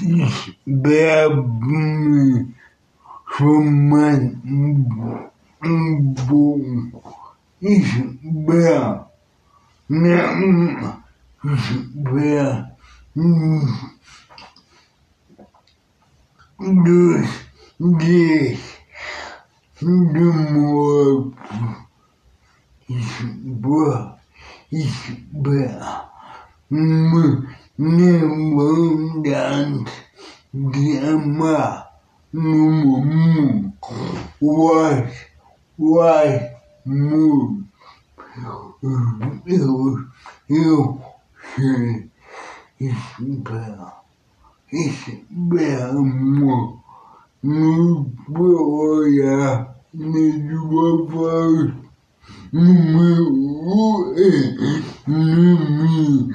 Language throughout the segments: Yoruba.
Бабы Шуманбу Избра Мям Избра Здесь Думаю Избра Nebodant Gemma Mummu was was moved you Isabel Isabel Mo Nuboya Nidwafar Numu Numi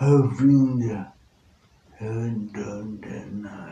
Having done that,